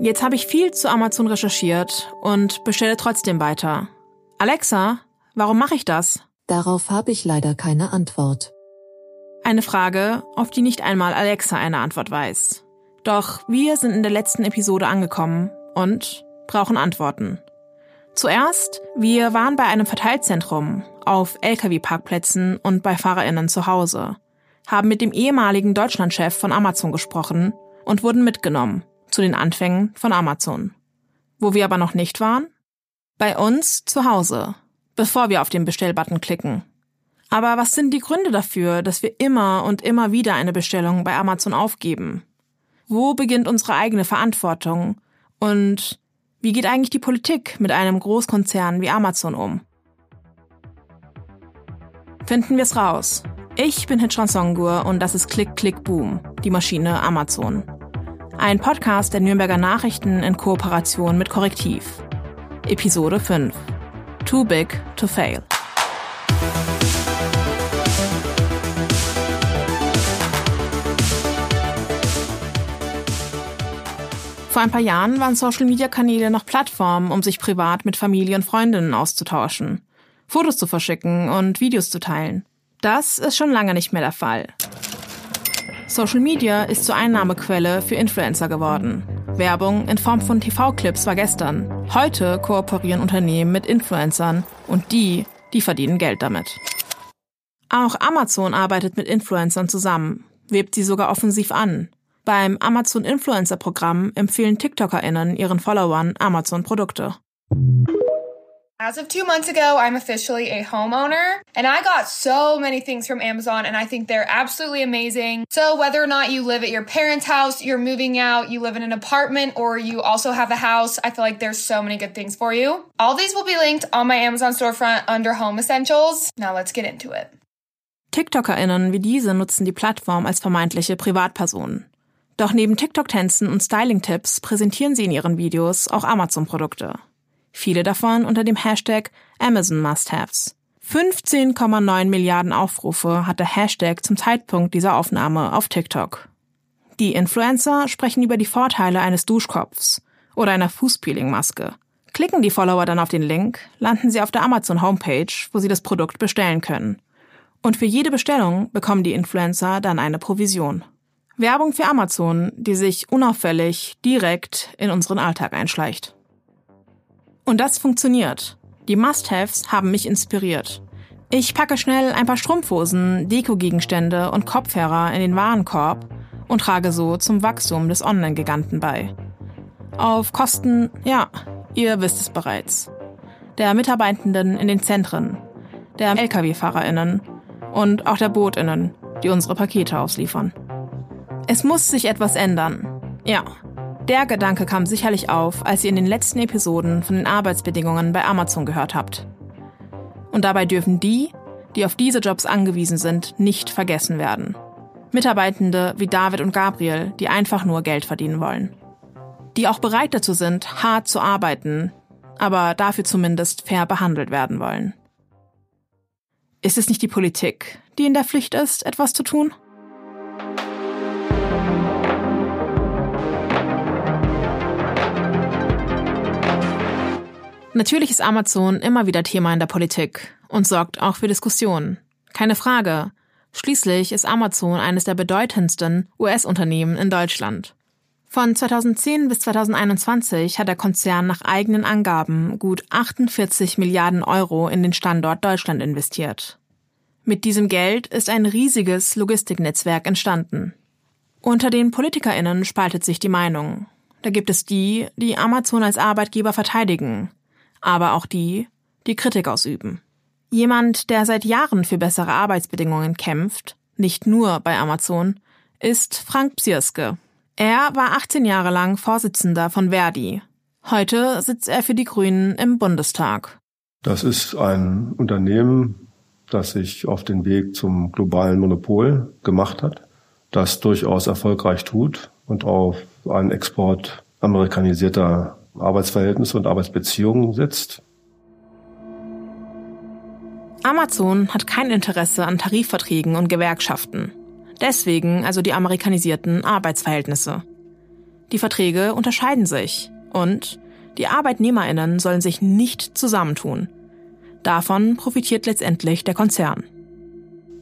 Jetzt habe ich viel zu Amazon recherchiert und bestelle trotzdem weiter. Alexa, warum mache ich das? Darauf habe ich leider keine Antwort. Eine Frage, auf die nicht einmal Alexa eine Antwort weiß. Doch wir sind in der letzten Episode angekommen und brauchen Antworten. Zuerst, wir waren bei einem Verteilzentrum, auf Lkw-Parkplätzen und bei Fahrerinnen zu Hause, haben mit dem ehemaligen Deutschlandchef von Amazon gesprochen und wurden mitgenommen zu den Anfängen von Amazon. Wo wir aber noch nicht waren? Bei uns zu Hause, bevor wir auf den Bestellbutton klicken. Aber was sind die Gründe dafür, dass wir immer und immer wieder eine Bestellung bei Amazon aufgeben? Wo beginnt unsere eigene Verantwortung? Und wie geht eigentlich die Politik mit einem Großkonzern wie Amazon um? Finden wir es raus. Ich bin Hitchan Songur und das ist Click Click Boom, die Maschine Amazon. Ein Podcast der Nürnberger Nachrichten in Kooperation mit Korrektiv. Episode 5. Too Big to Fail. Vor ein paar Jahren waren Social-Media-Kanäle noch Plattformen, um sich privat mit Familie und Freundinnen auszutauschen, Fotos zu verschicken und Videos zu teilen. Das ist schon lange nicht mehr der Fall. Social Media ist zur Einnahmequelle für Influencer geworden. Werbung in Form von TV-Clips war gestern. Heute kooperieren Unternehmen mit Influencern und die, die verdienen Geld damit. Auch Amazon arbeitet mit Influencern zusammen, webt sie sogar offensiv an. Beim Amazon Influencer Programm empfehlen TikTokerInnen ihren Followern Amazon Produkte. As of two months ago, I'm officially a homeowner and I got so many things from Amazon and I think they're absolutely amazing. So whether or not you live at your parents' house, you're moving out, you live in an apartment, or you also have a house, I feel like there's so many good things for you. All these will be linked on my Amazon storefront under Home Essentials. Now let's get into it. TikTokerInnen wie diese nutzen die Plattform als vermeintliche Privatpersonen. Doch neben TikTok-Tänzen und Styling-Tipps präsentieren sie in ihren Videos auch Amazon-Produkte. Viele davon unter dem Hashtag Amazon Must-Haves. 15,9 Milliarden Aufrufe hat der Hashtag zum Zeitpunkt dieser Aufnahme auf TikTok. Die Influencer sprechen über die Vorteile eines Duschkopfs oder einer Fußpeeling-Maske. Klicken die Follower dann auf den Link, landen sie auf der Amazon Homepage, wo sie das Produkt bestellen können. Und für jede Bestellung bekommen die Influencer dann eine Provision. Werbung für Amazon, die sich unauffällig direkt in unseren Alltag einschleicht. Und das funktioniert. Die Must-Haves haben mich inspiriert. Ich packe schnell ein paar Strumpfhosen, Dekogegenstände und Kopfhörer in den Warenkorb und trage so zum Wachstum des Online-Giganten bei. Auf Kosten, ja, ihr wisst es bereits. Der Mitarbeitenden in den Zentren, der Lkw-FahrerInnen und auch der BootInnen, die unsere Pakete ausliefern. Es muss sich etwas ändern. Ja, der Gedanke kam sicherlich auf, als ihr in den letzten Episoden von den Arbeitsbedingungen bei Amazon gehört habt. Und dabei dürfen die, die auf diese Jobs angewiesen sind, nicht vergessen werden. Mitarbeitende wie David und Gabriel, die einfach nur Geld verdienen wollen. Die auch bereit dazu sind, hart zu arbeiten, aber dafür zumindest fair behandelt werden wollen. Ist es nicht die Politik, die in der Pflicht ist, etwas zu tun? Natürlich ist Amazon immer wieder Thema in der Politik und sorgt auch für Diskussionen. Keine Frage. Schließlich ist Amazon eines der bedeutendsten US-Unternehmen in Deutschland. Von 2010 bis 2021 hat der Konzern nach eigenen Angaben gut 48 Milliarden Euro in den Standort Deutschland investiert. Mit diesem Geld ist ein riesiges Logistiknetzwerk entstanden. Unter den PolitikerInnen spaltet sich die Meinung. Da gibt es die, die Amazon als Arbeitgeber verteidigen aber auch die, die Kritik ausüben. Jemand, der seit Jahren für bessere Arbeitsbedingungen kämpft, nicht nur bei Amazon, ist Frank Psierske. Er war 18 Jahre lang Vorsitzender von Verdi. Heute sitzt er für die Grünen im Bundestag. Das ist ein Unternehmen, das sich auf den Weg zum globalen Monopol gemacht hat, das durchaus erfolgreich tut und auf einen Export amerikanisierter Arbeitsverhältnisse und Arbeitsbeziehungen setzt. Amazon hat kein Interesse an Tarifverträgen und Gewerkschaften. Deswegen also die amerikanisierten Arbeitsverhältnisse. Die Verträge unterscheiden sich und die Arbeitnehmerinnen sollen sich nicht zusammentun. Davon profitiert letztendlich der Konzern.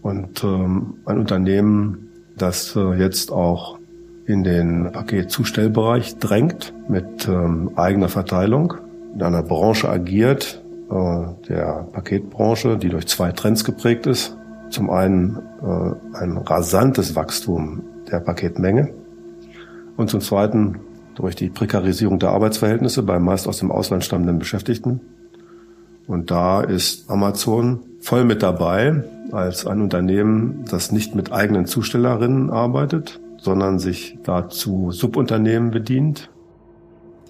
Und ähm, ein Unternehmen, das äh, jetzt auch in den Paketzustellbereich drängt mit ähm, eigener Verteilung, in einer Branche agiert, äh, der Paketbranche, die durch zwei Trends geprägt ist. Zum einen äh, ein rasantes Wachstum der Paketmenge und zum zweiten durch die Prekarisierung der Arbeitsverhältnisse bei meist aus dem Ausland stammenden Beschäftigten. Und da ist Amazon voll mit dabei als ein Unternehmen, das nicht mit eigenen Zustellerinnen arbeitet, sondern sich dazu Subunternehmen bedient.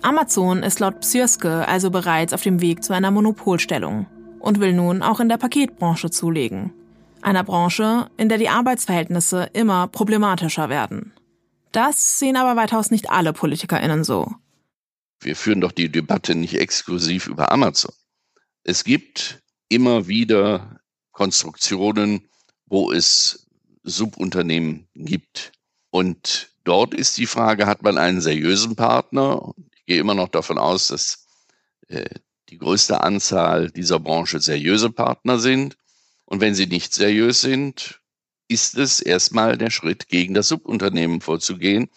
Amazon ist laut Psyrske also bereits auf dem Weg zu einer Monopolstellung und will nun auch in der Paketbranche zulegen. Einer Branche, in der die Arbeitsverhältnisse immer problematischer werden. Das sehen aber weitaus nicht alle PolitikerInnen so. Wir führen doch die Debatte nicht exklusiv über Amazon. Es gibt immer wieder Konstruktionen, wo es Subunternehmen gibt. Und dort ist die Frage, hat man einen seriösen Partner? Ich gehe immer noch davon aus, dass äh, die größte Anzahl dieser Branche seriöse Partner sind. Und wenn sie nicht seriös sind, ist es erstmal der Schritt, gegen das Subunternehmen vorzugehen.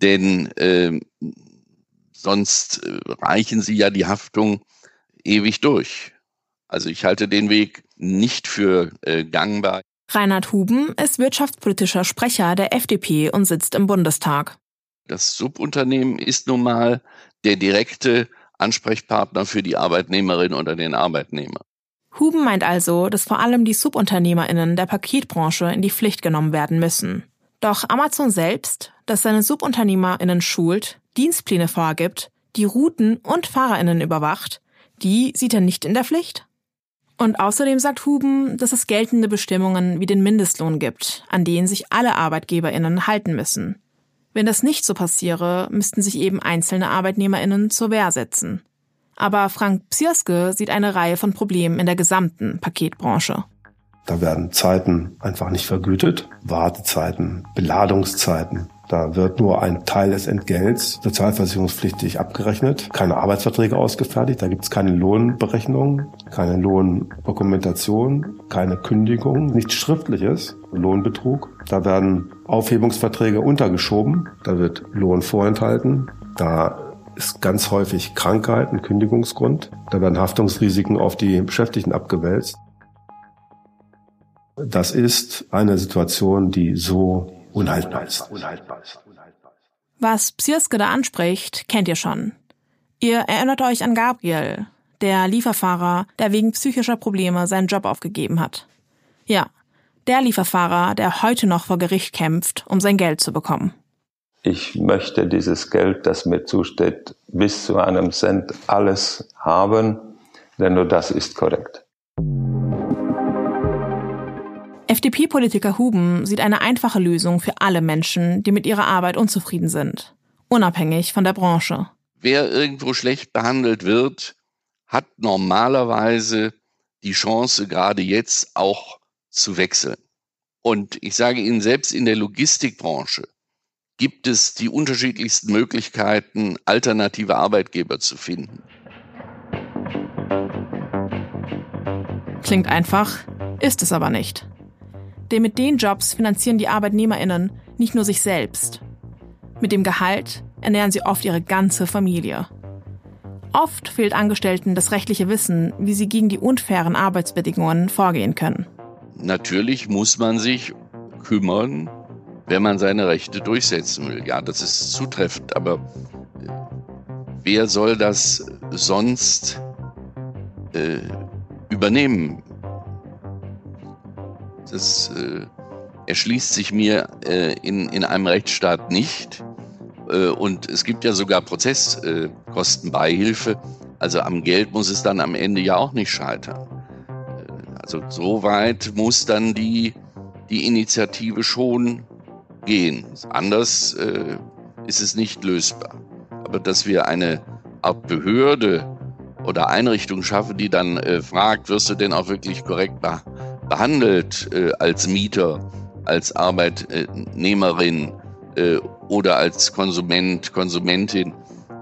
Denn äh, sonst reichen sie ja die Haftung ewig durch. Also ich halte den Weg nicht für äh, gangbar. Reinhard Huben ist wirtschaftspolitischer Sprecher der FDP und sitzt im Bundestag. Das Subunternehmen ist nun mal der direkte Ansprechpartner für die Arbeitnehmerin oder den Arbeitnehmer. Huben meint also, dass vor allem die SubunternehmerInnen der Paketbranche in die Pflicht genommen werden müssen. Doch Amazon selbst, das seine SubunternehmerInnen schult, Dienstpläne vorgibt, die Routen und FahrerInnen überwacht, die sieht er nicht in der Pflicht. Und außerdem sagt Huben, dass es geltende Bestimmungen wie den Mindestlohn gibt, an denen sich alle ArbeitgeberInnen halten müssen. Wenn das nicht so passiere, müssten sich eben einzelne ArbeitnehmerInnen zur Wehr setzen. Aber Frank Psierske sieht eine Reihe von Problemen in der gesamten Paketbranche. Da werden Zeiten einfach nicht vergütet, Wartezeiten, Beladungszeiten. Da wird nur ein Teil des Entgelts sozialversicherungspflichtig abgerechnet, keine Arbeitsverträge ausgefertigt, da gibt es keine Lohnberechnung, keine Lohndokumentation, keine Kündigung, nichts Schriftliches, Lohnbetrug. Da werden Aufhebungsverträge untergeschoben, da wird Lohn vorenthalten, da ist ganz häufig Krankheit ein Kündigungsgrund. Da werden Haftungsrisiken auf die Beschäftigten abgewälzt. Das ist eine Situation, die so unhaltbar ist. Was Psirske da anspricht, kennt ihr schon. Ihr erinnert euch an Gabriel, der Lieferfahrer, der wegen psychischer Probleme seinen Job aufgegeben hat. Ja, der Lieferfahrer, der heute noch vor Gericht kämpft, um sein Geld zu bekommen ich möchte dieses Geld, das mir zusteht, bis zu einem Cent alles haben, denn nur das ist korrekt. FDP-Politiker Huben sieht eine einfache Lösung für alle Menschen, die mit ihrer Arbeit unzufrieden sind, unabhängig von der Branche. Wer irgendwo schlecht behandelt wird, hat normalerweise die Chance, gerade jetzt auch zu wechseln. Und ich sage Ihnen, selbst in der Logistikbranche gibt es die unterschiedlichsten Möglichkeiten, alternative Arbeitgeber zu finden. Klingt einfach, ist es aber nicht. Denn mit den Jobs finanzieren die Arbeitnehmerinnen nicht nur sich selbst. Mit dem Gehalt ernähren sie oft ihre ganze Familie. Oft fehlt Angestellten das rechtliche Wissen, wie sie gegen die unfairen Arbeitsbedingungen vorgehen können. Natürlich muss man sich kümmern wenn man seine Rechte durchsetzen will. Ja, das ist zutreffend, aber wer soll das sonst äh, übernehmen? Das äh, erschließt sich mir äh, in, in einem Rechtsstaat nicht. Äh, und es gibt ja sogar Prozesskostenbeihilfe. Also am Geld muss es dann am Ende ja auch nicht scheitern. Äh, also so weit muss dann die, die Initiative schon gehen. Anders äh, ist es nicht lösbar. Aber dass wir eine Art Behörde oder Einrichtung schaffen, die dann äh, fragt, wirst du denn auch wirklich korrekt be behandelt äh, als Mieter, als Arbeitnehmerin, äh, oder als Konsument, Konsumentin,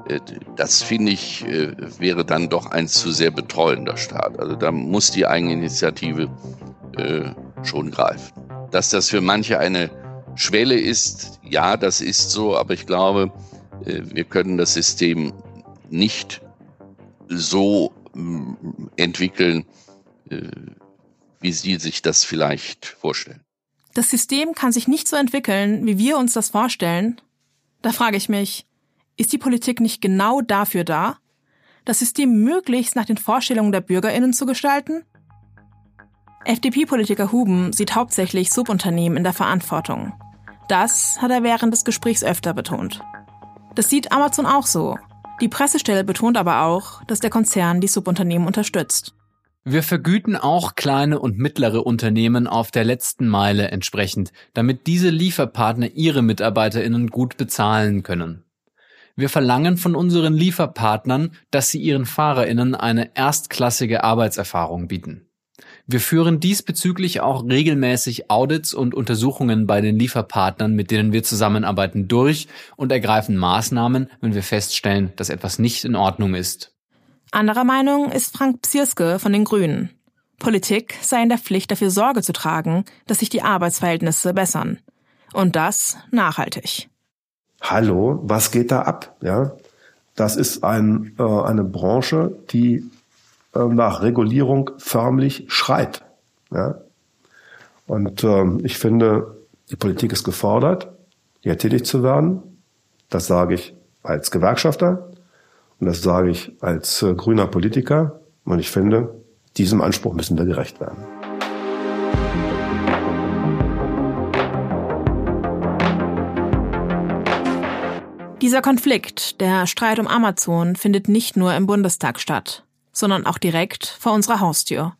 äh, das finde ich, äh, wäre dann doch ein zu sehr betreuender Staat. Also da muss die Eigeninitiative äh, schon greifen. Dass das für manche eine Schwelle ist, ja, das ist so, aber ich glaube, wir können das System nicht so entwickeln, wie Sie sich das vielleicht vorstellen. Das System kann sich nicht so entwickeln, wie wir uns das vorstellen. Da frage ich mich, ist die Politik nicht genau dafür da, das System möglichst nach den Vorstellungen der Bürgerinnen zu gestalten? FDP-Politiker Huben sieht hauptsächlich Subunternehmen in der Verantwortung. Das hat er während des Gesprächs öfter betont. Das sieht Amazon auch so. Die Pressestelle betont aber auch, dass der Konzern die Subunternehmen unterstützt. Wir vergüten auch kleine und mittlere Unternehmen auf der letzten Meile entsprechend, damit diese Lieferpartner ihre Mitarbeiterinnen gut bezahlen können. Wir verlangen von unseren Lieferpartnern, dass sie ihren Fahrerinnen eine erstklassige Arbeitserfahrung bieten. Wir führen diesbezüglich auch regelmäßig Audits und Untersuchungen bei den Lieferpartnern, mit denen wir zusammenarbeiten, durch und ergreifen Maßnahmen, wenn wir feststellen, dass etwas nicht in Ordnung ist. Anderer Meinung ist Frank Psierske von den Grünen. Politik sei in der Pflicht, dafür Sorge zu tragen, dass sich die Arbeitsverhältnisse bessern. Und das nachhaltig hallo, was geht da ab? Ja, das ist ein, äh, eine Branche, die äh, nach Regulierung förmlich schreit. Ja? Und äh, ich finde, die Politik ist gefordert, hier tätig zu werden. Das sage ich als Gewerkschafter und das sage ich als äh, grüner Politiker. Und ich finde, diesem Anspruch müssen wir gerecht werden. Dieser Konflikt, der Streit um Amazon, findet nicht nur im Bundestag statt, sondern auch direkt vor unserer Haustür.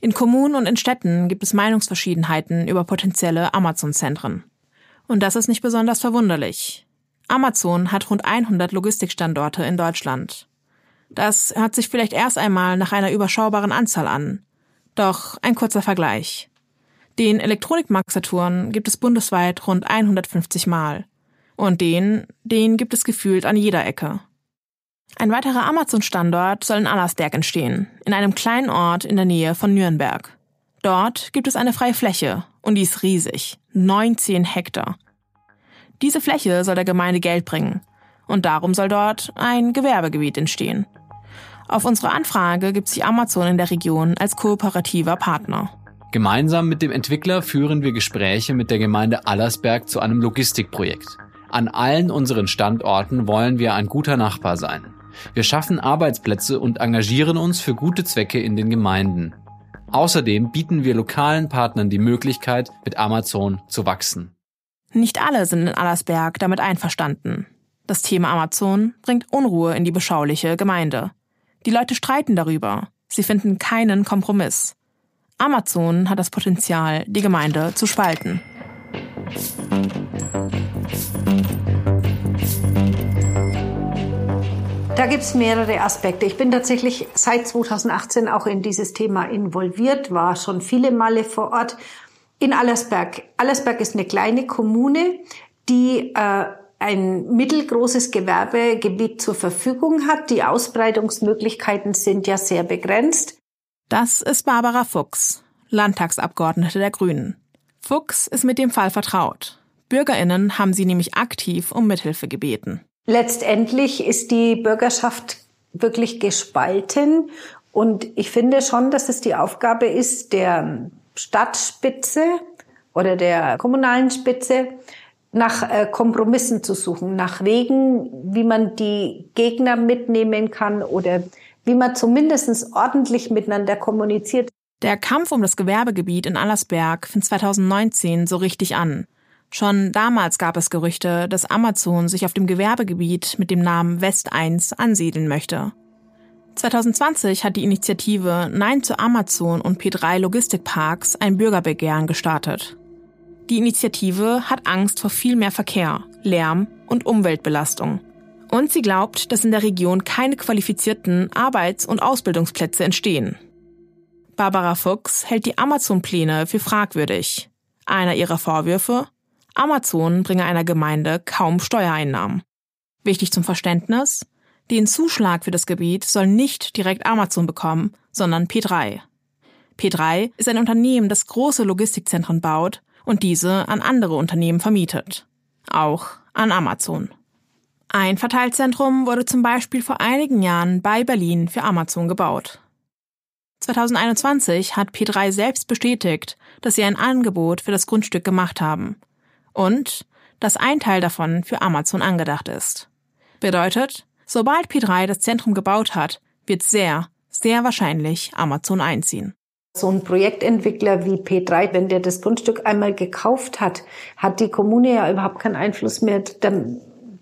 In Kommunen und in Städten gibt es Meinungsverschiedenheiten über potenzielle Amazon-Zentren. Und das ist nicht besonders verwunderlich. Amazon hat rund 100 Logistikstandorte in Deutschland. Das hört sich vielleicht erst einmal nach einer überschaubaren Anzahl an. Doch ein kurzer Vergleich. Den Elektronikmarkt Saturn gibt es bundesweit rund 150 Mal. Und den, den gibt es gefühlt an jeder Ecke. Ein weiterer Amazon-Standort soll in Allersberg entstehen, in einem kleinen Ort in der Nähe von Nürnberg. Dort gibt es eine freie Fläche und die ist riesig, 19 Hektar. Diese Fläche soll der Gemeinde Geld bringen und darum soll dort ein Gewerbegebiet entstehen. Auf unsere Anfrage gibt sich Amazon in der Region als kooperativer Partner. Gemeinsam mit dem Entwickler führen wir Gespräche mit der Gemeinde Allersberg zu einem Logistikprojekt. An allen unseren Standorten wollen wir ein guter Nachbar sein. Wir schaffen Arbeitsplätze und engagieren uns für gute Zwecke in den Gemeinden. Außerdem bieten wir lokalen Partnern die Möglichkeit, mit Amazon zu wachsen. Nicht alle sind in Allersberg damit einverstanden. Das Thema Amazon bringt Unruhe in die beschauliche Gemeinde. Die Leute streiten darüber. Sie finden keinen Kompromiss. Amazon hat das Potenzial, die Gemeinde zu spalten. Da gibt es mehrere Aspekte. Ich bin tatsächlich seit 2018 auch in dieses Thema involviert, war schon viele Male vor Ort in Allersberg. Allersberg ist eine kleine Kommune, die äh, ein mittelgroßes Gewerbegebiet zur Verfügung hat. Die Ausbreitungsmöglichkeiten sind ja sehr begrenzt. Das ist Barbara Fuchs, Landtagsabgeordnete der Grünen. Fuchs ist mit dem Fall vertraut. Bürgerinnen haben sie nämlich aktiv um Mithilfe gebeten. Letztendlich ist die Bürgerschaft wirklich gespalten und ich finde schon, dass es die Aufgabe ist der Stadtspitze oder der kommunalen Spitze, nach äh, Kompromissen zu suchen, nach Wegen, wie man die Gegner mitnehmen kann oder wie man zumindest ordentlich miteinander kommuniziert. Der Kampf um das Gewerbegebiet in Allersberg fing 2019 so richtig an. Schon damals gab es Gerüchte, dass Amazon sich auf dem Gewerbegebiet mit dem Namen West 1 ansiedeln möchte. 2020 hat die Initiative Nein zu Amazon und P3 Logistikparks ein Bürgerbegehren gestartet. Die Initiative hat Angst vor viel mehr Verkehr, Lärm und Umweltbelastung. Und sie glaubt, dass in der Region keine qualifizierten Arbeits- und Ausbildungsplätze entstehen. Barbara Fuchs hält die Amazon-Pläne für fragwürdig. Einer ihrer Vorwürfe? Amazon bringe einer Gemeinde kaum Steuereinnahmen. Wichtig zum Verständnis, den Zuschlag für das Gebiet soll nicht direkt Amazon bekommen, sondern P3. P3 ist ein Unternehmen, das große Logistikzentren baut und diese an andere Unternehmen vermietet. Auch an Amazon. Ein Verteilzentrum wurde zum Beispiel vor einigen Jahren bei Berlin für Amazon gebaut. 2021 hat P3 selbst bestätigt, dass sie ein Angebot für das Grundstück gemacht haben und dass ein Teil davon für Amazon angedacht ist. Bedeutet, sobald P3 das Zentrum gebaut hat, wird sehr, sehr wahrscheinlich Amazon einziehen. So ein Projektentwickler wie P3, wenn der das Grundstück einmal gekauft hat, hat die Kommune ja überhaupt keinen Einfluss mehr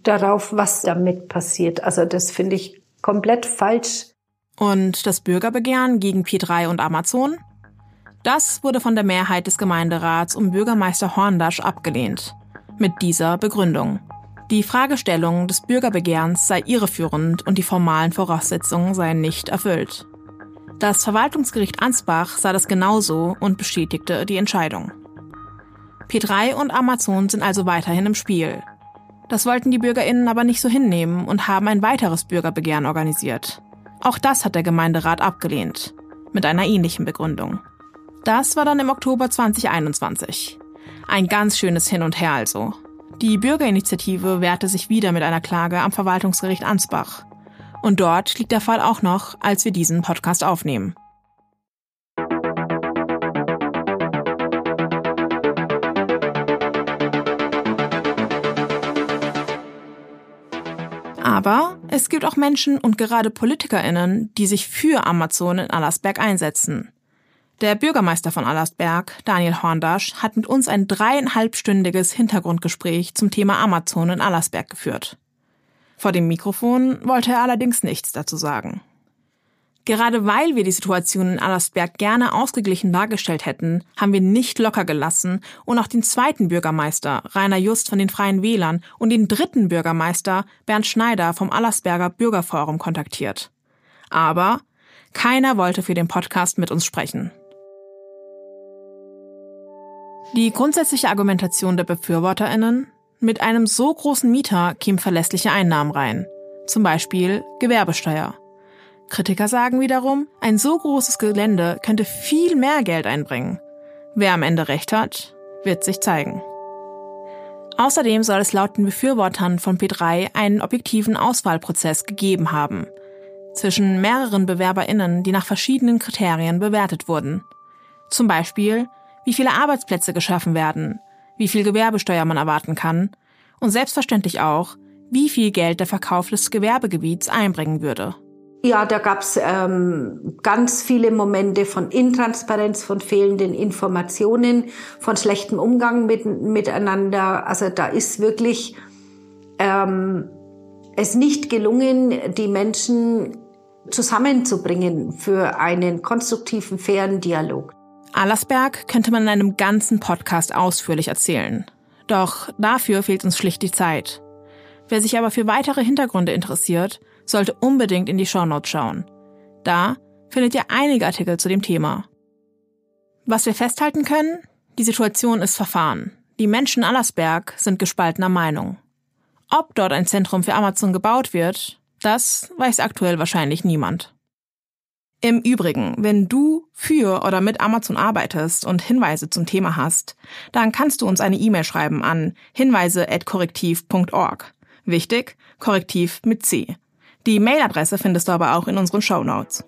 darauf, was damit passiert. Also das finde ich komplett falsch. Und das Bürgerbegehren gegen P3 und Amazon? Das wurde von der Mehrheit des Gemeinderats um Bürgermeister Horndasch abgelehnt. Mit dieser Begründung. Die Fragestellung des Bürgerbegehrens sei irreführend und die formalen Voraussetzungen seien nicht erfüllt. Das Verwaltungsgericht Ansbach sah das genauso und bestätigte die Entscheidung. P3 und Amazon sind also weiterhin im Spiel. Das wollten die Bürgerinnen aber nicht so hinnehmen und haben ein weiteres Bürgerbegehren organisiert. Auch das hat der Gemeinderat abgelehnt, mit einer ähnlichen Begründung. Das war dann im Oktober 2021. Ein ganz schönes Hin und Her also. Die Bürgerinitiative wehrte sich wieder mit einer Klage am Verwaltungsgericht Ansbach. Und dort liegt der Fall auch noch, als wir diesen Podcast aufnehmen. Aber es gibt auch Menschen und gerade PolitikerInnen, die sich für Amazon in Allersberg einsetzen. Der Bürgermeister von Allersberg, Daniel Horndasch, hat mit uns ein dreieinhalbstündiges Hintergrundgespräch zum Thema Amazon in Allersberg geführt. Vor dem Mikrofon wollte er allerdings nichts dazu sagen. Gerade weil wir die Situation in Allersberg gerne ausgeglichen dargestellt hätten, haben wir nicht locker gelassen und auch den zweiten Bürgermeister, Rainer Just von den Freien Wählern, und den dritten Bürgermeister, Bernd Schneider vom Allersberger Bürgerforum kontaktiert. Aber keiner wollte für den Podcast mit uns sprechen. Die grundsätzliche Argumentation der BefürworterInnen, mit einem so großen Mieter kämen verlässliche Einnahmen rein. Zum Beispiel Gewerbesteuer. Kritiker sagen wiederum, ein so großes Gelände könnte viel mehr Geld einbringen. Wer am Ende recht hat, wird sich zeigen. Außerdem soll es laut den Befürwortern von P3 einen objektiven Auswahlprozess gegeben haben. Zwischen mehreren BewerberInnen, die nach verschiedenen Kriterien bewertet wurden. Zum Beispiel, wie viele Arbeitsplätze geschaffen werden, wie viel Gewerbesteuer man erwarten kann und selbstverständlich auch, wie viel Geld der Verkauf des Gewerbegebiets einbringen würde. Ja, da gab's ähm, ganz viele Momente von Intransparenz, von fehlenden Informationen, von schlechtem Umgang mit, miteinander. Also da ist wirklich ähm, es nicht gelungen, die Menschen zusammenzubringen für einen konstruktiven, fairen Dialog. Allersberg könnte man in einem ganzen Podcast ausführlich erzählen. Doch dafür fehlt uns schlicht die Zeit. Wer sich aber für weitere Hintergründe interessiert, sollte unbedingt in die Shownotes schauen. Da findet ihr einige Artikel zu dem Thema. Was wir festhalten können, die Situation ist verfahren. Die Menschen Allersberg sind gespaltener Meinung. Ob dort ein Zentrum für Amazon gebaut wird, das weiß aktuell wahrscheinlich niemand. Im Übrigen, wenn du für oder mit Amazon arbeitest und Hinweise zum Thema hast, dann kannst du uns eine E-Mail schreiben an hinweise.korrektiv.org. Wichtig, Korrektiv mit C. Die Mailadresse findest du aber auch in unseren Show Notes.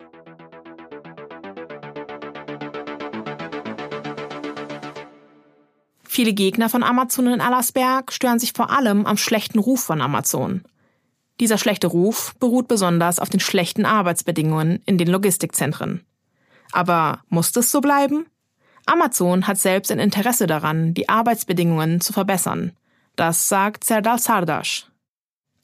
Viele Gegner von Amazon in Allersberg stören sich vor allem am schlechten Ruf von Amazon. Dieser schlechte Ruf beruht besonders auf den schlechten Arbeitsbedingungen in den Logistikzentren. Aber muss das so bleiben? Amazon hat selbst ein Interesse daran, die Arbeitsbedingungen zu verbessern. Das sagt Serdal Sardash.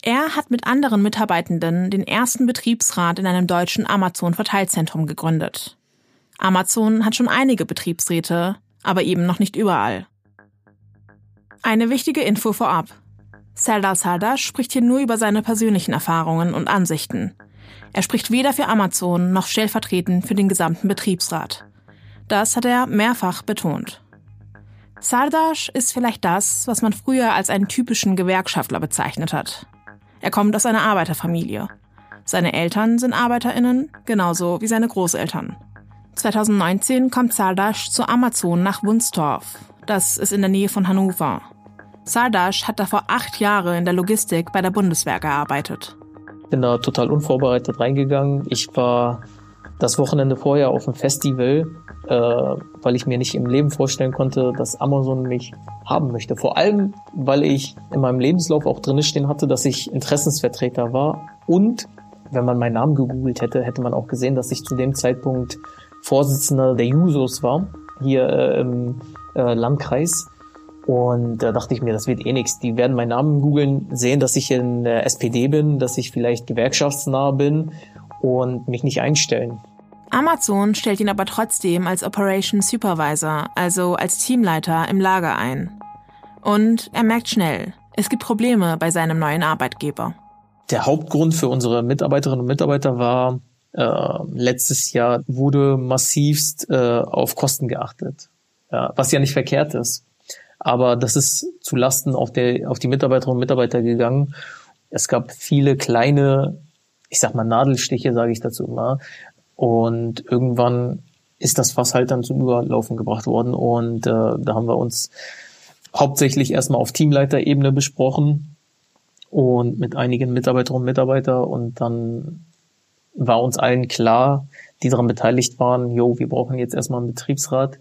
Er hat mit anderen Mitarbeitenden den ersten Betriebsrat in einem deutschen Amazon-Verteilzentrum gegründet. Amazon hat schon einige Betriebsräte, aber eben noch nicht überall. Eine wichtige Info vorab. Serdar Sardash spricht hier nur über seine persönlichen Erfahrungen und Ansichten. Er spricht weder für Amazon noch stellvertretend für den gesamten Betriebsrat. Das hat er mehrfach betont. Sardash ist vielleicht das, was man früher als einen typischen Gewerkschaftler bezeichnet hat. Er kommt aus einer Arbeiterfamilie. Seine Eltern sind ArbeiterInnen, genauso wie seine Großeltern. 2019 kommt Sardash zu Amazon nach Wunstorf. Das ist in der Nähe von Hannover. Sardash hat davor acht Jahre in der Logistik bei der Bundeswehr gearbeitet. Bin da total unvorbereitet reingegangen. Ich war das Wochenende vorher auf dem Festival, äh, weil ich mir nicht im Leben vorstellen konnte, dass Amazon mich haben möchte. Vor allem, weil ich in meinem Lebenslauf auch drin stehen hatte, dass ich Interessensvertreter war. Und wenn man meinen Namen gegoogelt hätte, hätte man auch gesehen, dass ich zu dem Zeitpunkt Vorsitzender der Jusos war, hier äh, im äh, Landkreis. Und da dachte ich mir, das wird eh nichts. Die werden meinen Namen googeln, sehen, dass ich in der SPD bin, dass ich vielleicht gewerkschaftsnah bin und mich nicht einstellen. Amazon stellt ihn aber trotzdem als Operation Supervisor, also als Teamleiter im Lager ein. Und er merkt schnell, es gibt Probleme bei seinem neuen Arbeitgeber. Der Hauptgrund für unsere Mitarbeiterinnen und Mitarbeiter war, äh, letztes Jahr wurde massivst äh, auf Kosten geachtet, ja, was ja nicht verkehrt ist. Aber das ist zu Lasten auf, auf die Mitarbeiterinnen und Mitarbeiter gegangen. Es gab viele kleine, ich sag mal Nadelstiche, sage ich dazu immer. Und irgendwann ist das Fass halt dann zum Überlaufen gebracht worden. Und äh, da haben wir uns hauptsächlich erstmal auf Teamleiterebene besprochen und mit einigen Mitarbeiterinnen und Mitarbeitern. Und dann war uns allen klar, die daran beteiligt waren, jo, wir brauchen jetzt erstmal einen Betriebsrat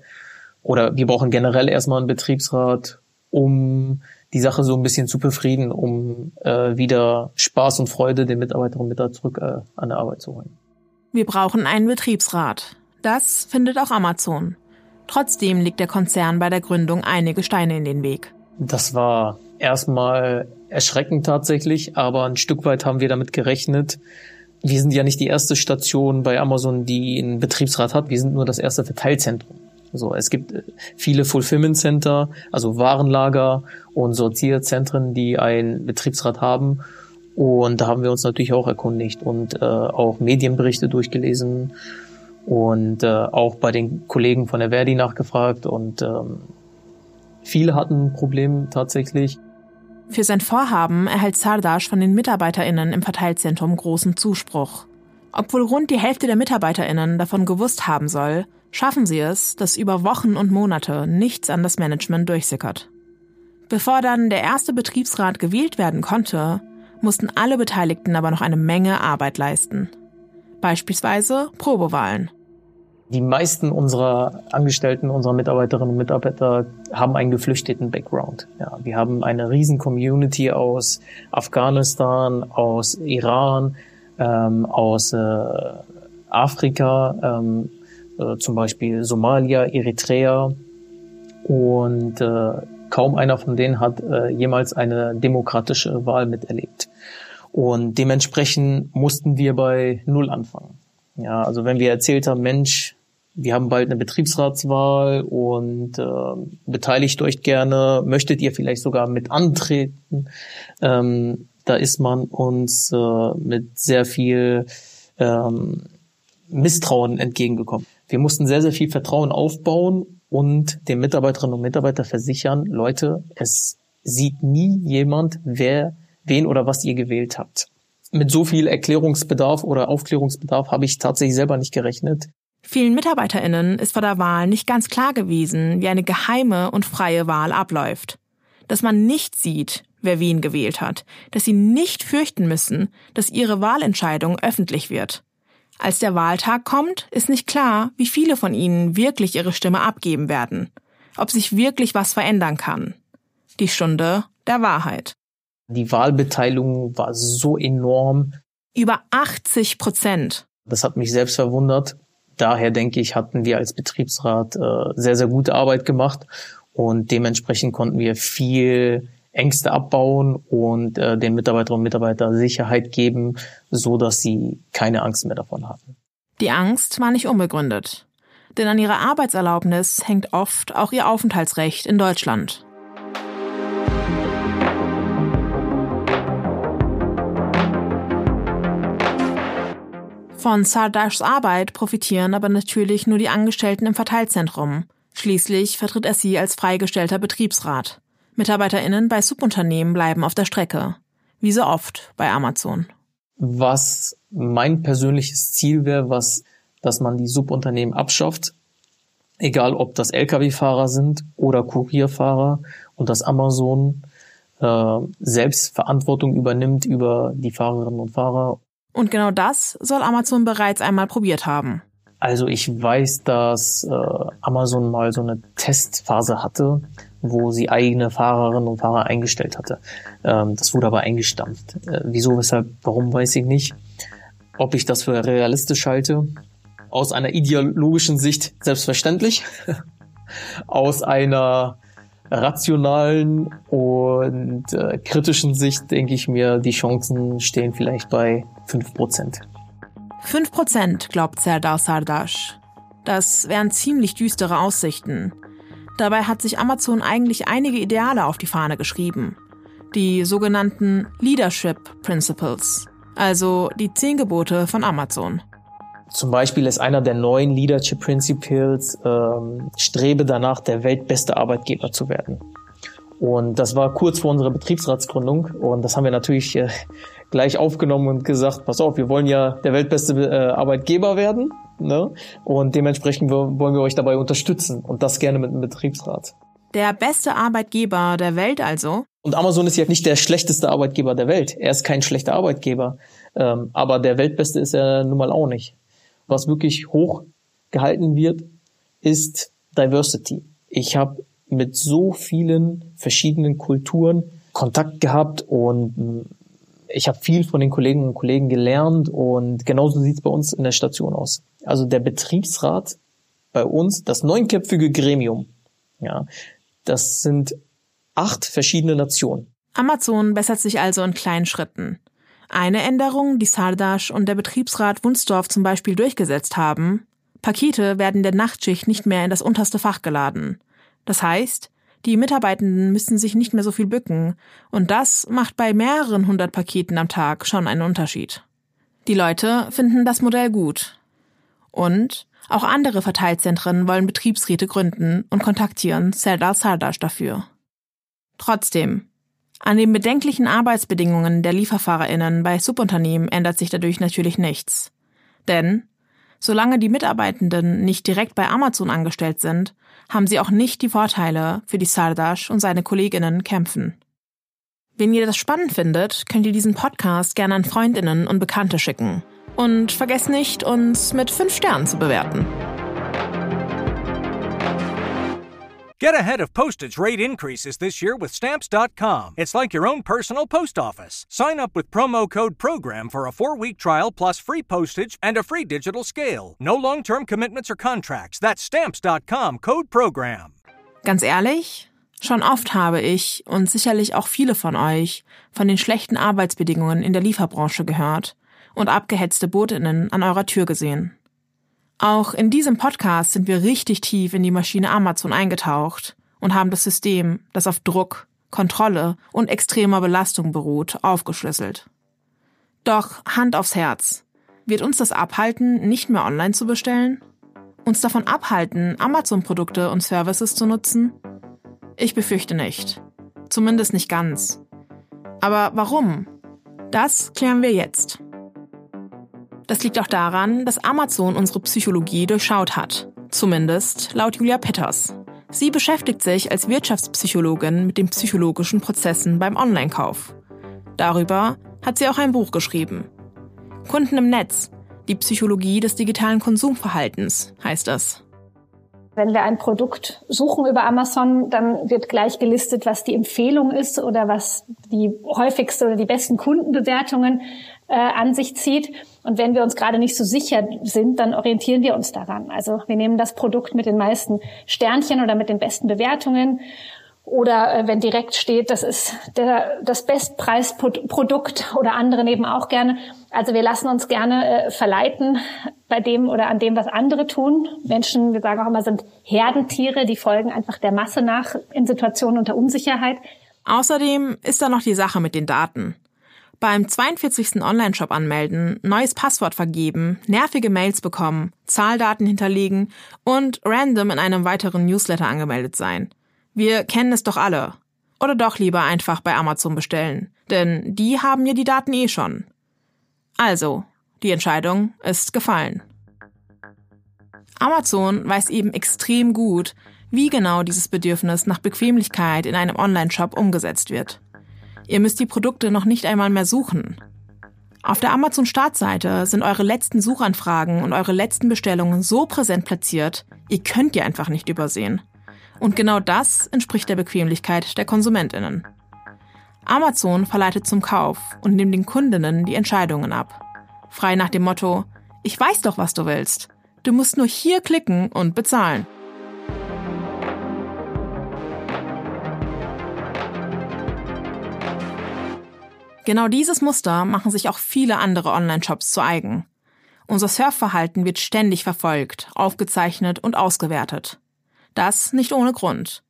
oder wir brauchen generell erstmal einen Betriebsrat, um die Sache so ein bisschen zu befrieden, um äh, wieder Spaß und Freude den Mitarbeiterinnen und Mitarbeitern zurück äh, an der Arbeit zu holen. Wir brauchen einen Betriebsrat. Das findet auch Amazon. Trotzdem liegt der Konzern bei der Gründung einige Steine in den Weg. Das war erstmal erschreckend tatsächlich, aber ein Stück weit haben wir damit gerechnet. Wir sind ja nicht die erste Station bei Amazon, die einen Betriebsrat hat. Wir sind nur das erste Verteilzentrum. So, es gibt äh, viele Fulfillment Center, also Warenlager und Sortierzentren, die einen Betriebsrat haben. Und da haben wir uns natürlich auch erkundigt und äh, auch Medienberichte durchgelesen und äh, auch bei den Kollegen von der Verdi nachgefragt und ähm, viele hatten ein Problem tatsächlich. Für sein Vorhaben erhält Sardash von den MitarbeiterInnen im Verteilzentrum großen Zuspruch. Obwohl rund die Hälfte der MitarbeiterInnen davon gewusst haben soll, schaffen sie es, dass über Wochen und Monate nichts an das Management durchsickert. Bevor dann der erste Betriebsrat gewählt werden konnte, mussten alle Beteiligten aber noch eine Menge Arbeit leisten. Beispielsweise Probewahlen. Die meisten unserer Angestellten, unserer Mitarbeiterinnen und Mitarbeiter haben einen geflüchteten Background. Ja, wir haben eine riesen Community aus Afghanistan, aus Iran, ähm, aus äh, Afrika, ähm, äh, zum Beispiel Somalia, Eritrea und äh, kaum einer von denen hat äh, jemals eine demokratische Wahl miterlebt. Und dementsprechend mussten wir bei Null anfangen. Ja, also wenn wir erzählt haben, Mensch, wir haben bald eine Betriebsratswahl und äh, beteiligt euch gerne, möchtet ihr vielleicht sogar mit antreten, ähm, da ist man uns äh, mit sehr viel ähm, Misstrauen entgegengekommen. Wir mussten sehr, sehr viel Vertrauen aufbauen und den Mitarbeiterinnen und Mitarbeitern versichern, Leute, es sieht nie jemand, wer, wen oder was ihr gewählt habt. Mit so viel Erklärungsbedarf oder Aufklärungsbedarf habe ich tatsächlich selber nicht gerechnet. Vielen MitarbeiterInnen ist vor der Wahl nicht ganz klar gewesen, wie eine geheime und freie Wahl abläuft. Dass man nicht sieht, wer wen gewählt hat, dass sie nicht fürchten müssen, dass ihre Wahlentscheidung öffentlich wird. Als der Wahltag kommt, ist nicht klar, wie viele von ihnen wirklich ihre Stimme abgeben werden, ob sich wirklich was verändern kann. Die Stunde der Wahrheit. Die Wahlbeteiligung war so enorm. Über 80 Prozent. Das hat mich selbst verwundert. Daher denke ich, hatten wir als Betriebsrat äh, sehr, sehr gute Arbeit gemacht und dementsprechend konnten wir viel Ängste abbauen und äh, den Mitarbeiterinnen und Mitarbeitern Sicherheit geben, so dass sie keine Angst mehr davon hatten. Die Angst war nicht unbegründet. Denn an ihrer Arbeitserlaubnis hängt oft auch ihr Aufenthaltsrecht in Deutschland. Von Sardashs Arbeit profitieren aber natürlich nur die Angestellten im Verteilzentrum, Schließlich vertritt er sie als freigestellter Betriebsrat. MitarbeiterInnen bei Subunternehmen bleiben auf der Strecke. Wie so oft bei Amazon. Was mein persönliches Ziel wäre, was, dass man die Subunternehmen abschafft, egal ob das Lkw-Fahrer sind oder Kurierfahrer und dass Amazon äh, selbst Verantwortung übernimmt über die Fahrerinnen und Fahrer. Und genau das soll Amazon bereits einmal probiert haben. Also ich weiß, dass äh, Amazon mal so eine Testphase hatte, wo sie eigene Fahrerinnen und Fahrer eingestellt hatte. Ähm, das wurde aber eingestampft. Äh, wieso, weshalb, warum, weiß ich nicht. Ob ich das für realistisch halte? Aus einer ideologischen Sicht selbstverständlich. Aus einer rationalen und äh, kritischen Sicht denke ich mir, die Chancen stehen vielleicht bei fünf Prozent. Fünf Prozent, glaubt Serdar Sardash. Das wären ziemlich düstere Aussichten. Dabei hat sich Amazon eigentlich einige Ideale auf die Fahne geschrieben. Die sogenannten Leadership Principles, also die zehn Gebote von Amazon. Zum Beispiel ist einer der neuen Leadership Principles, ähm, strebe danach, der weltbeste Arbeitgeber zu werden. Und das war kurz vor unserer Betriebsratsgründung und das haben wir natürlich äh, gleich aufgenommen und gesagt, pass auf, wir wollen ja der weltbeste äh, Arbeitgeber werden ne? und dementsprechend wollen wir euch dabei unterstützen und das gerne mit einem Betriebsrat. Der beste Arbeitgeber der Welt also? Und Amazon ist ja nicht der schlechteste Arbeitgeber der Welt. Er ist kein schlechter Arbeitgeber. Ähm, aber der Weltbeste ist er nun mal auch nicht was wirklich hoch gehalten wird, ist Diversity. Ich habe mit so vielen verschiedenen Kulturen Kontakt gehabt und ich habe viel von den Kolleginnen und Kollegen gelernt und genauso sieht es bei uns in der Station aus. Also der Betriebsrat bei uns, das neunköpfige Gremium, ja, das sind acht verschiedene Nationen. Amazon bessert sich also in kleinen Schritten. Eine Änderung, die Sardash und der Betriebsrat Wunsdorf zum Beispiel durchgesetzt haben, Pakete werden der Nachtschicht nicht mehr in das unterste Fach geladen. Das heißt, die Mitarbeitenden müssen sich nicht mehr so viel bücken, und das macht bei mehreren hundert Paketen am Tag schon einen Unterschied. Die Leute finden das Modell gut. Und auch andere Verteilzentren wollen Betriebsräte gründen und kontaktieren Serdar Sardash dafür. Trotzdem, an den bedenklichen Arbeitsbedingungen der Lieferfahrerinnen bei Subunternehmen ändert sich dadurch natürlich nichts. Denn solange die Mitarbeitenden nicht direkt bei Amazon angestellt sind, haben sie auch nicht die Vorteile, für die Sardash und seine Kolleginnen kämpfen. Wenn ihr das spannend findet, könnt ihr diesen Podcast gerne an Freundinnen und Bekannte schicken. Und vergesst nicht, uns mit fünf Sternen zu bewerten. Get ahead of postage rate increases this year with Stamps.com. It's like your own personal post office. Sign up with promo code PROGRAM for a four week trial plus free postage and a free digital scale. No long term commitments or contracts. That's Stamps.com code PROGRAM. Ganz ehrlich? Schon oft habe ich und sicherlich auch viele von euch von den schlechten Arbeitsbedingungen in der Lieferbranche gehört und abgehetzte Botinnen an eurer Tür gesehen. Auch in diesem Podcast sind wir richtig tief in die Maschine Amazon eingetaucht und haben das System, das auf Druck, Kontrolle und extremer Belastung beruht, aufgeschlüsselt. Doch Hand aufs Herz. Wird uns das abhalten, nicht mehr online zu bestellen? Uns davon abhalten, Amazon-Produkte und Services zu nutzen? Ich befürchte nicht. Zumindest nicht ganz. Aber warum? Das klären wir jetzt. Das liegt auch daran, dass Amazon unsere Psychologie durchschaut hat. Zumindest laut Julia Petters. Sie beschäftigt sich als Wirtschaftspsychologin mit den psychologischen Prozessen beim Online-Kauf. Darüber hat sie auch ein Buch geschrieben. Kunden im Netz. Die Psychologie des digitalen Konsumverhaltens heißt es. Wenn wir ein Produkt suchen über Amazon, dann wird gleich gelistet, was die Empfehlung ist oder was die häufigste oder die besten Kundenbewertungen äh, an sich zieht. Und wenn wir uns gerade nicht so sicher sind, dann orientieren wir uns daran. Also wir nehmen das Produkt mit den meisten Sternchen oder mit den besten Bewertungen. Oder äh, wenn direkt steht, das ist der, das Bestpreisprodukt oder andere nehmen auch gerne. Also wir lassen uns gerne äh, verleiten bei dem oder an dem, was andere tun. Menschen, wir sagen auch immer, sind Herdentiere, die folgen einfach der Masse nach in Situationen unter Unsicherheit. Außerdem ist da noch die Sache mit den Daten. Beim 42. Online-Shop anmelden, neues Passwort vergeben, nervige Mails bekommen, Zahldaten hinterlegen und random in einem weiteren Newsletter angemeldet sein. Wir kennen es doch alle. Oder doch lieber einfach bei Amazon bestellen, denn die haben ja die Daten eh schon. Also, die Entscheidung ist gefallen. Amazon weiß eben extrem gut, wie genau dieses Bedürfnis nach Bequemlichkeit in einem Online-Shop umgesetzt wird. Ihr müsst die Produkte noch nicht einmal mehr suchen. Auf der Amazon-Startseite sind eure letzten Suchanfragen und eure letzten Bestellungen so präsent platziert, ihr könnt die einfach nicht übersehen. Und genau das entspricht der Bequemlichkeit der KonsumentInnen. Amazon verleitet zum Kauf und nimmt den Kundinnen die Entscheidungen ab. Frei nach dem Motto, ich weiß doch, was du willst. Du musst nur hier klicken und bezahlen. Genau dieses Muster machen sich auch viele andere Online-Shops zu eigen. Unser Surfverhalten wird ständig verfolgt, aufgezeichnet und ausgewertet. Das nicht ohne Grund.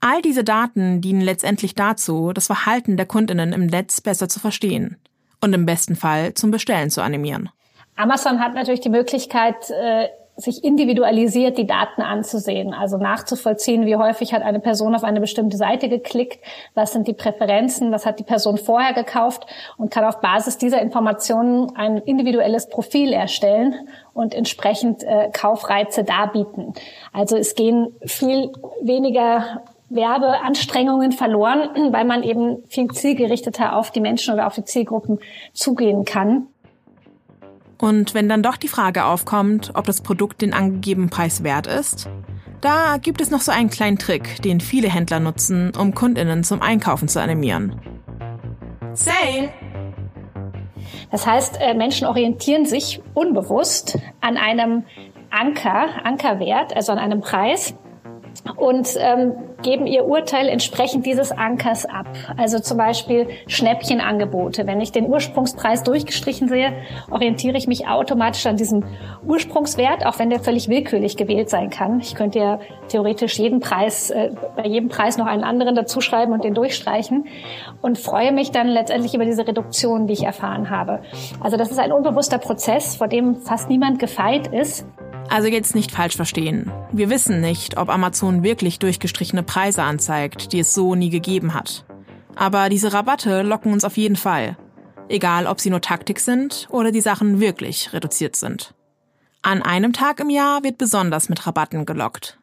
All diese Daten dienen letztendlich dazu, das Verhalten der Kundinnen im Netz besser zu verstehen und im besten Fall zum Bestellen zu animieren. Amazon hat natürlich die Möglichkeit, äh, sich individualisiert die Daten anzusehen, also nachzuvollziehen, wie häufig hat eine Person auf eine bestimmte Seite geklickt, was sind die Präferenzen, was hat die Person vorher gekauft und kann auf Basis dieser Informationen ein individuelles Profil erstellen und entsprechend äh, Kaufreize darbieten. Also es gehen viel weniger Werbeanstrengungen verloren, weil man eben viel zielgerichteter auf die Menschen oder auf die Zielgruppen zugehen kann. Und wenn dann doch die Frage aufkommt, ob das Produkt den angegebenen Preis wert ist, da gibt es noch so einen kleinen Trick, den viele Händler nutzen, um Kundinnen zum Einkaufen zu animieren. Sale! Das heißt, äh, Menschen orientieren sich unbewusst an einem Anker, Ankerwert, also an einem Preis und ähm, geben ihr Urteil entsprechend dieses Ankers ab. Also zum Beispiel Schnäppchenangebote. Wenn ich den Ursprungspreis durchgestrichen sehe, orientiere ich mich automatisch an diesem Ursprungswert, auch wenn der völlig willkürlich gewählt sein kann. Ich könnte ja theoretisch jeden Preis, äh, bei jedem Preis noch einen anderen dazuschreiben und den durchstreichen und freue mich dann letztendlich über diese Reduktion, die ich erfahren habe. Also das ist ein unbewusster Prozess, vor dem fast niemand gefeit ist. Also jetzt nicht falsch verstehen. Wir wissen nicht, ob Amazon wirklich durchgestrichene Preise anzeigt, die es so nie gegeben hat. Aber diese Rabatte locken uns auf jeden Fall. Egal, ob sie nur Taktik sind oder die Sachen wirklich reduziert sind. An einem Tag im Jahr wird besonders mit Rabatten gelockt.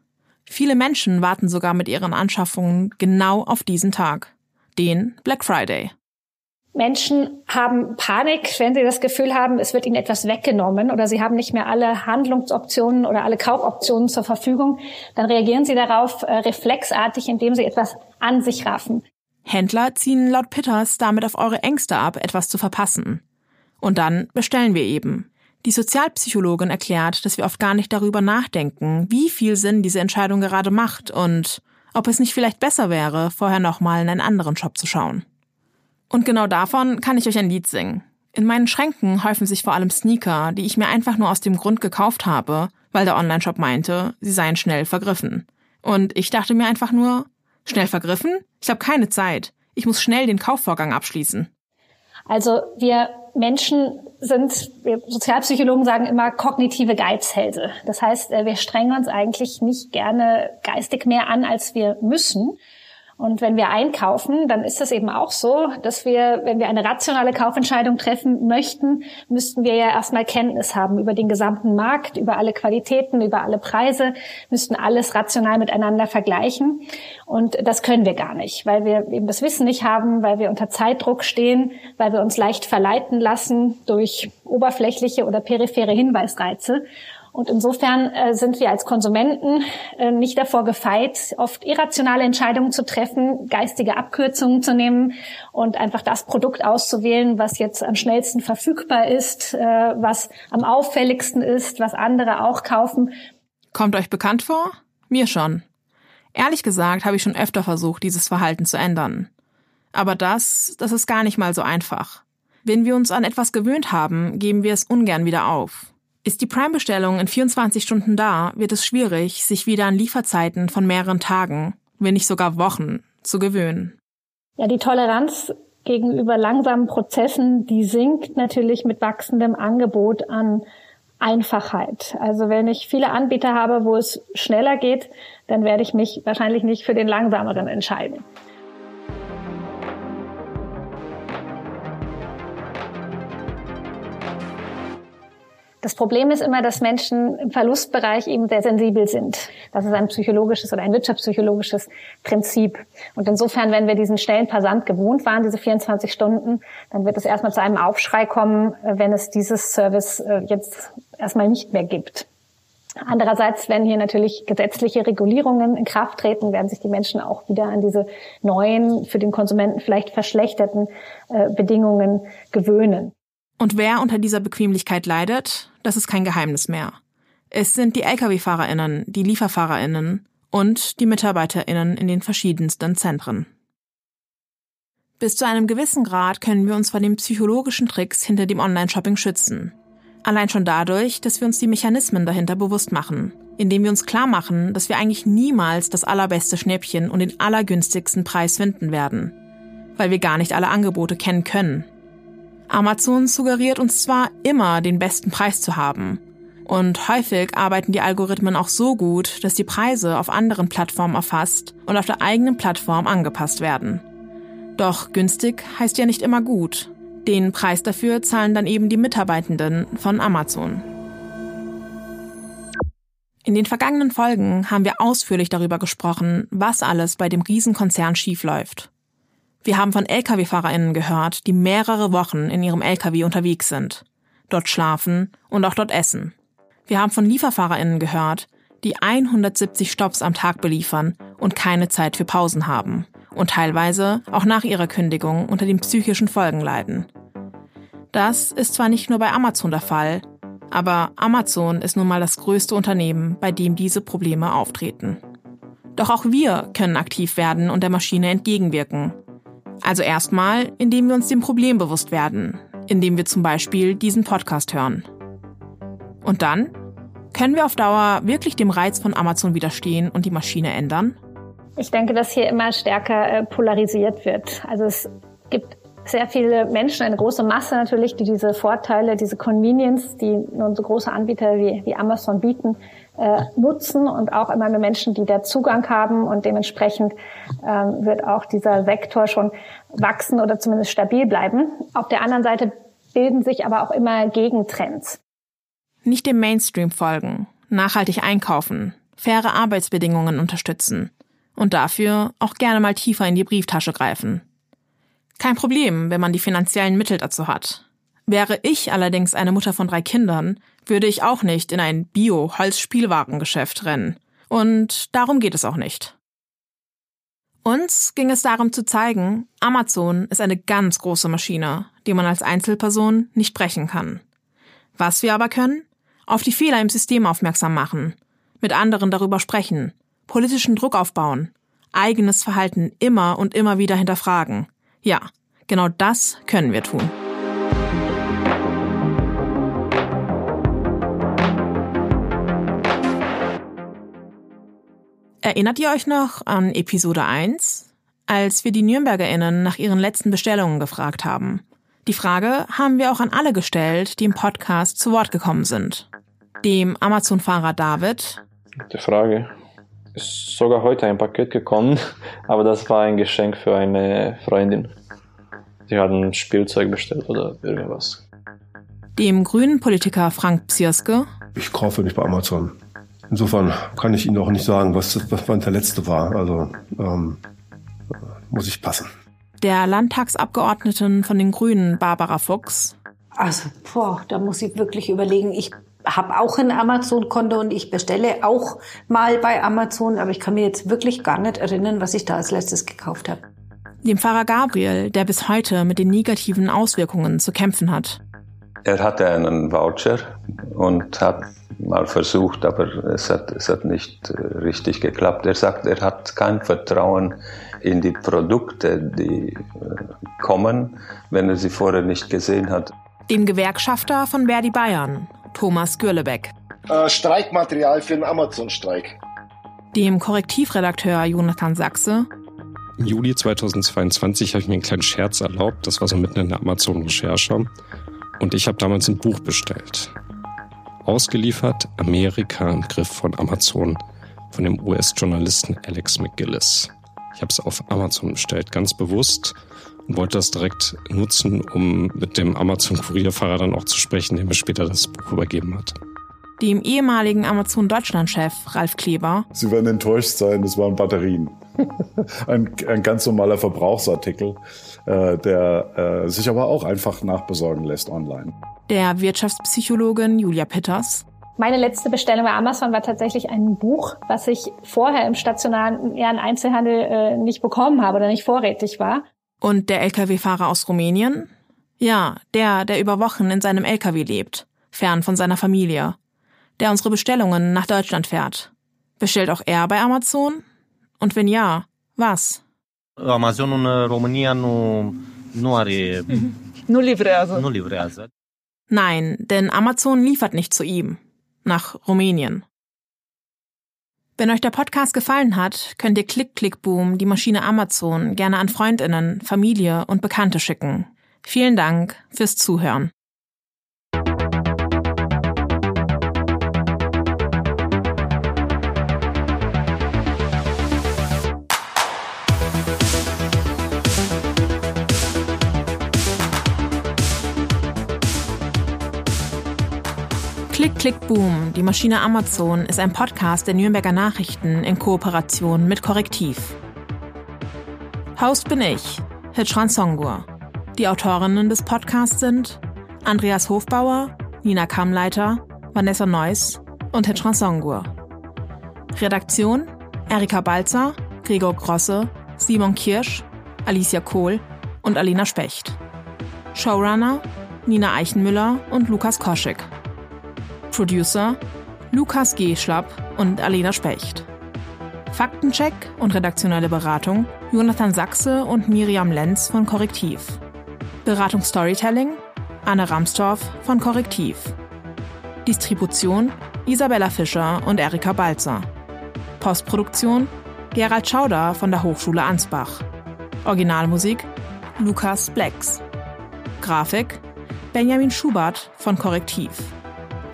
Viele Menschen warten sogar mit ihren Anschaffungen genau auf diesen Tag, den Black Friday. Menschen haben Panik, wenn sie das Gefühl haben, es wird ihnen etwas weggenommen oder sie haben nicht mehr alle Handlungsoptionen oder alle Kaufoptionen zur Verfügung. Dann reagieren sie darauf äh, reflexartig, indem sie etwas an sich raffen. Händler ziehen laut Pitters damit auf eure Ängste ab, etwas zu verpassen. Und dann bestellen wir eben. Die Sozialpsychologin erklärt, dass wir oft gar nicht darüber nachdenken, wie viel Sinn diese Entscheidung gerade macht und ob es nicht vielleicht besser wäre, vorher nochmal in einen anderen Shop zu schauen. Und genau davon kann ich euch ein Lied singen. In meinen Schränken häufen sich vor allem Sneaker, die ich mir einfach nur aus dem Grund gekauft habe, weil der Onlineshop meinte, sie seien schnell vergriffen. Und ich dachte mir einfach nur, schnell vergriffen? Ich habe keine Zeit. Ich muss schnell den Kaufvorgang abschließen. Also wir Menschen sind, wir Sozialpsychologen sagen immer kognitive Geizhälse. Das heißt, äh, wir strengen uns eigentlich nicht gerne geistig mehr an, als wir müssen. Und wenn wir einkaufen, dann ist es eben auch so, dass wir, wenn wir eine rationale Kaufentscheidung treffen möchten, müssten wir ja erstmal Kenntnis haben über den gesamten Markt, über alle Qualitäten, über alle Preise, müssten alles rational miteinander vergleichen. Und das können wir gar nicht, weil wir eben das Wissen nicht haben, weil wir unter Zeitdruck stehen, weil wir uns leicht verleiten lassen durch oberflächliche oder periphere Hinweisreize. Und insofern äh, sind wir als Konsumenten äh, nicht davor gefeit, oft irrationale Entscheidungen zu treffen, geistige Abkürzungen zu nehmen und einfach das Produkt auszuwählen, was jetzt am schnellsten verfügbar ist, äh, was am auffälligsten ist, was andere auch kaufen. Kommt euch bekannt vor? Mir schon. Ehrlich gesagt habe ich schon öfter versucht, dieses Verhalten zu ändern. Aber das, das ist gar nicht mal so einfach. Wenn wir uns an etwas gewöhnt haben, geben wir es ungern wieder auf. Ist die Prime-Bestellung in 24 Stunden da, wird es schwierig, sich wieder an Lieferzeiten von mehreren Tagen, wenn nicht sogar Wochen, zu gewöhnen. Ja, die Toleranz gegenüber langsamen Prozessen, die sinkt natürlich mit wachsendem Angebot an Einfachheit. Also wenn ich viele Anbieter habe, wo es schneller geht, dann werde ich mich wahrscheinlich nicht für den langsameren entscheiden. Das Problem ist immer, dass Menschen im Verlustbereich eben sehr sensibel sind. Das ist ein psychologisches oder ein wirtschaftspsychologisches Prinzip. Und insofern, wenn wir diesen schnellen Versand gewohnt waren, diese 24 Stunden, dann wird es erstmal zu einem Aufschrei kommen, wenn es dieses Service äh, jetzt erstmal nicht mehr gibt. Andererseits, wenn hier natürlich gesetzliche Regulierungen in Kraft treten, werden sich die Menschen auch wieder an diese neuen, für den Konsumenten vielleicht verschlechterten äh, Bedingungen gewöhnen. Und wer unter dieser Bequemlichkeit leidet, das ist kein Geheimnis mehr. Es sind die Lkw-Fahrerinnen, die Lieferfahrerinnen und die Mitarbeiterinnen in den verschiedensten Zentren. Bis zu einem gewissen Grad können wir uns vor den psychologischen Tricks hinter dem Online-Shopping schützen. Allein schon dadurch, dass wir uns die Mechanismen dahinter bewusst machen, indem wir uns klar machen, dass wir eigentlich niemals das allerbeste Schnäppchen und den allergünstigsten Preis finden werden, weil wir gar nicht alle Angebote kennen können Amazon suggeriert uns zwar immer, den besten Preis zu haben. Und häufig arbeiten die Algorithmen auch so gut, dass die Preise auf anderen Plattformen erfasst und auf der eigenen Plattform angepasst werden. Doch günstig heißt ja nicht immer gut. Den Preis dafür zahlen dann eben die Mitarbeitenden von Amazon. In den vergangenen Folgen haben wir ausführlich darüber gesprochen, was alles bei dem Riesenkonzern schiefläuft. Wir haben von Lkw-FahrerInnen gehört, die mehrere Wochen in ihrem Lkw unterwegs sind, dort schlafen und auch dort essen. Wir haben von LieferfahrerInnen gehört, die 170 Stops am Tag beliefern und keine Zeit für Pausen haben und teilweise auch nach ihrer Kündigung unter den psychischen Folgen leiden. Das ist zwar nicht nur bei Amazon der Fall, aber Amazon ist nun mal das größte Unternehmen, bei dem diese Probleme auftreten. Doch auch wir können aktiv werden und der Maschine entgegenwirken also erstmal, indem wir uns dem Problem bewusst werden, indem wir zum Beispiel diesen Podcast hören. Und dann? Können wir auf Dauer wirklich dem Reiz von Amazon widerstehen und die Maschine ändern? Ich denke, dass hier immer stärker äh, polarisiert wird. Also es gibt sehr viele Menschen, eine große Masse natürlich, die diese Vorteile, diese Convenience, die nun so große Anbieter wie, wie Amazon bieten, äh, nutzen und auch immer mehr Menschen, die da Zugang haben und dementsprechend ähm, wird auch dieser Sektor schon wachsen oder zumindest stabil bleiben. Auf der anderen Seite bilden sich aber auch immer Gegentrends. Nicht dem Mainstream folgen, nachhaltig einkaufen, faire Arbeitsbedingungen unterstützen und dafür auch gerne mal tiefer in die Brieftasche greifen. Kein Problem, wenn man die finanziellen Mittel dazu hat. Wäre ich allerdings eine Mutter von drei Kindern, würde ich auch nicht in ein Bio-Holzspielwarengeschäft rennen. Und darum geht es auch nicht. Uns ging es darum zu zeigen, Amazon ist eine ganz große Maschine, die man als Einzelperson nicht brechen kann. Was wir aber können? Auf die Fehler im System aufmerksam machen, mit anderen darüber sprechen, politischen Druck aufbauen, eigenes Verhalten immer und immer wieder hinterfragen. Ja, genau das können wir tun. Erinnert ihr euch noch an Episode 1, als wir die NürnbergerInnen nach ihren letzten Bestellungen gefragt haben? Die Frage haben wir auch an alle gestellt, die im Podcast zu Wort gekommen sind. Dem Amazon-Fahrer David. Die Frage. Ist sogar heute ein Paket gekommen, aber das war ein Geschenk für eine Freundin. Sie hat ein Spielzeug bestellt oder irgendwas. Dem grünen Politiker Frank Psierske. Ich kaufe nicht bei Amazon. Insofern kann ich Ihnen auch nicht sagen, was, was der letzte war. Also ähm, muss ich passen. Der Landtagsabgeordneten von den Grünen, Barbara Fuchs. Also, boah, da muss ich wirklich überlegen. Ich habe auch ein Amazon-Konto und ich bestelle auch mal bei Amazon, aber ich kann mir jetzt wirklich gar nicht erinnern, was ich da als letztes gekauft habe. Dem Pfarrer Gabriel, der bis heute mit den negativen Auswirkungen zu kämpfen hat. Er hatte einen Voucher und hat mal versucht, aber es hat, es hat nicht äh, richtig geklappt. Er sagt, er hat kein Vertrauen in die Produkte, die äh, kommen, wenn er sie vorher nicht gesehen hat. Dem Gewerkschafter von Verdi Bayern, Thomas Gürlebeck. Äh, Streikmaterial für den Amazon-Streik. Dem Korrektivredakteur Jonathan Sachse. Im Juli 2022 habe ich mir einen kleinen Scherz erlaubt. Das war so mitten in der Amazon-Recherche. Und ich habe damals ein Buch bestellt. Ausgeliefert Amerika im Griff von Amazon von dem US-Journalisten Alex McGillis. Ich habe es auf Amazon bestellt, ganz bewusst und wollte das direkt nutzen, um mit dem Amazon-Kurierfahrer dann auch zu sprechen, der mir später das Buch übergeben hat. Dem ehemaligen Amazon-Deutschland-Chef Ralf Kleber. Sie werden enttäuscht sein, das waren Batterien. ein, ein, ganz normaler Verbrauchsartikel, äh, der äh, sich aber auch einfach nachbesorgen lässt online. Der Wirtschaftspsychologin Julia Pitters. Meine letzte Bestellung bei Amazon war tatsächlich ein Buch, was ich vorher im stationaren ja, Einzelhandel äh, nicht bekommen habe oder nicht vorrätig war. Und der Lkw-Fahrer aus Rumänien? Ja, der, der über Wochen in seinem Lkw lebt, fern von seiner Familie. Der unsere Bestellungen nach Deutschland fährt. Bestellt auch er bei Amazon? Und wenn ja, was? Amazon în România nu, nu are... Nu livrează. Nu livrează. Nein, denn Amazon liefert nicht zu ihm nach Rumänien. Wenn euch der Podcast gefallen hat, könnt ihr Klick Klick Boom, die Maschine Amazon, gerne an Freundinnen, Familie und Bekannte schicken. Vielen Dank fürs Zuhören. Klick, Klick, Boom, die Maschine Amazon ist ein Podcast der Nürnberger Nachrichten in Kooperation mit Korrektiv. Host bin ich, Hitchran Songur. Die Autorinnen des Podcasts sind Andreas Hofbauer, Nina Kammleiter, Vanessa Neuss und Hitchran Songur. Redaktion Erika Balzer, Gregor Grosse, Simon Kirsch, Alicia Kohl und Alina Specht. Showrunner Nina Eichenmüller und Lukas Koschek. Producer Lukas G. Schlapp und Alena Specht. Faktencheck und redaktionelle Beratung Jonathan Sachse und Miriam Lenz von Korrektiv. Beratung Storytelling Anne Ramstorff von Korrektiv. Distribution Isabella Fischer und Erika Balzer. Postproduktion Gerald Schauder von der Hochschule Ansbach. Originalmusik Lukas Blacks. Grafik Benjamin Schubert von Korrektiv.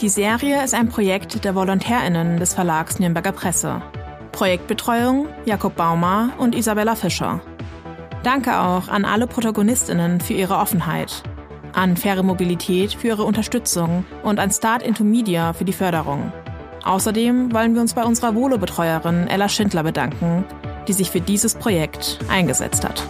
Die Serie ist ein Projekt der VolontärInnen des Verlags Nürnberger Presse. Projektbetreuung Jakob Baumer und Isabella Fischer. Danke auch an alle ProtagonistInnen für ihre Offenheit, an Faire Mobilität für ihre Unterstützung und an Start into Media für die Förderung. Außerdem wollen wir uns bei unserer Volo-Betreuerin Ella Schindler bedanken, die sich für dieses Projekt eingesetzt hat.